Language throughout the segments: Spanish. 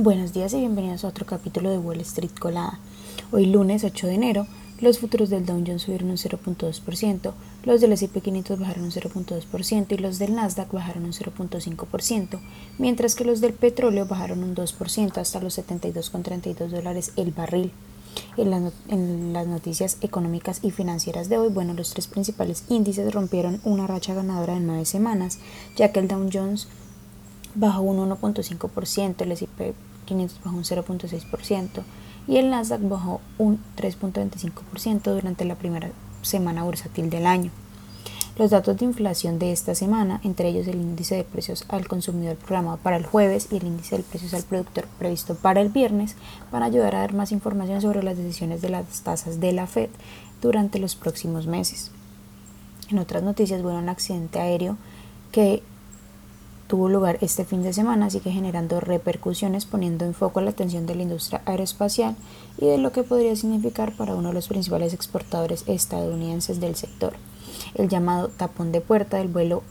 Buenos días y bienvenidos a otro capítulo de Wall Street Colada. Hoy lunes 8 de enero, los futuros del Dow Jones subieron un 0.2%, los del S&P 500 bajaron un 0.2% y los del Nasdaq bajaron un 0.5%, mientras que los del petróleo bajaron un 2% hasta los 72,32 dólares el barril. En, en, las noticias económicas y financieras de hoy, bueno, los tres principales índices rompieron una racha ganadora de nueve semanas, ya que el Dow Jones bajó un 1.5%, el S&P 500 bajó un 0.6% y el Nasdaq bajó un 3.25% durante la primera semana bursátil del año. Los datos de inflación de esta semana, entre ellos el índice de precios al consumidor programado para el jueves y el índice de precios al productor previsto para el viernes, van a ayudar a dar más información sobre las decisiones de las tasas de la Fed durante los próximos meses. En otras noticias, bueno, un accidente aéreo que tuvo lugar este fin de semana, sigue generando repercusiones poniendo en foco la atención de la industria aeroespacial y de lo que podría significar para uno de los principales exportadores estadounidenses del sector. El llamado tapón de puerta del vuelo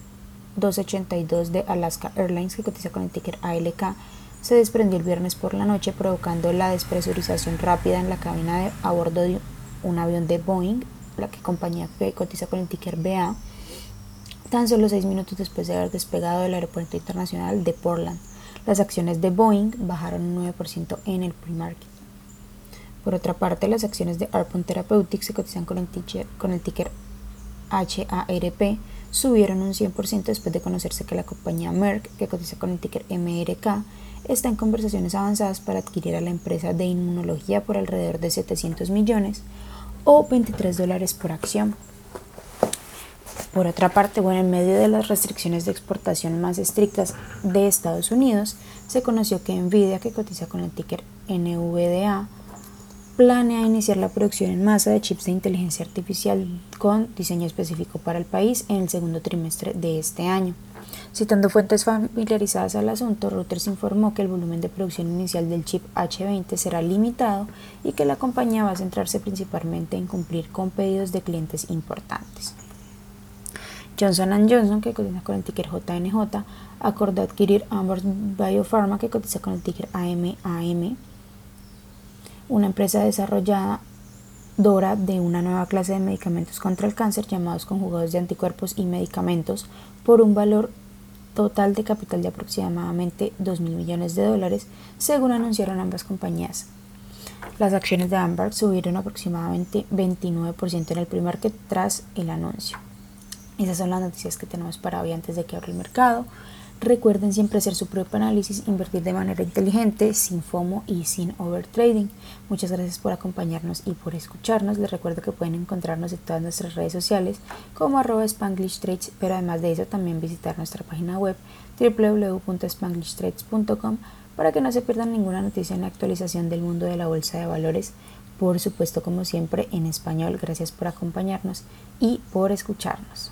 282 de Alaska Airlines, que cotiza con el ticker ALK, se desprendió el viernes por la noche, provocando la despresurización rápida en la cabina de, a bordo de un avión de Boeing, la que compañía que cotiza con el ticker BA, tan solo seis minutos después de haber despegado del aeropuerto internacional de Portland. Las acciones de Boeing bajaron un 9% en el pre-market. Por otra parte, las acciones de Arpon Therapeutics se cotizan con el, ticker, con el ticker HARP subieron un 100% después de conocerse que la compañía Merck, que cotiza con el ticker MRK, está en conversaciones avanzadas para adquirir a la empresa de inmunología por alrededor de 700 millones o 23 dólares por acción. Por otra parte, bueno, en medio de las restricciones de exportación más estrictas de Estados Unidos, se conoció que Nvidia, que cotiza con el ticker NVDA, planea iniciar la producción en masa de chips de inteligencia artificial con diseño específico para el país en el segundo trimestre de este año. Citando fuentes familiarizadas al asunto, Reuters informó que el volumen de producción inicial del chip H20 será limitado y que la compañía va a centrarse principalmente en cumplir con pedidos de clientes importantes. Johnson Johnson, que cotiza con el ticker JNJ, acordó adquirir Amber Biopharma, que cotiza con el ticker AMAM, una empresa desarrolladora de una nueva clase de medicamentos contra el cáncer llamados conjugados de anticuerpos y medicamentos por un valor total de capital de aproximadamente 2 mil millones de dólares, según anunciaron ambas compañías. Las acciones de Amber subieron aproximadamente 29% en el primer que tras el anuncio. Esas son las noticias que tenemos para hoy antes de que abra el mercado. Recuerden siempre hacer su propio análisis, invertir de manera inteligente, sin FOMO y sin overtrading. Muchas gracias por acompañarnos y por escucharnos. Les recuerdo que pueden encontrarnos en todas nuestras redes sociales como arroba Spanglish pero además de eso también visitar nuestra página web www.spanglishtrades.com para que no se pierdan ninguna noticia en la actualización del mundo de la bolsa de valores. Por supuesto, como siempre, en español. Gracias por acompañarnos y por escucharnos.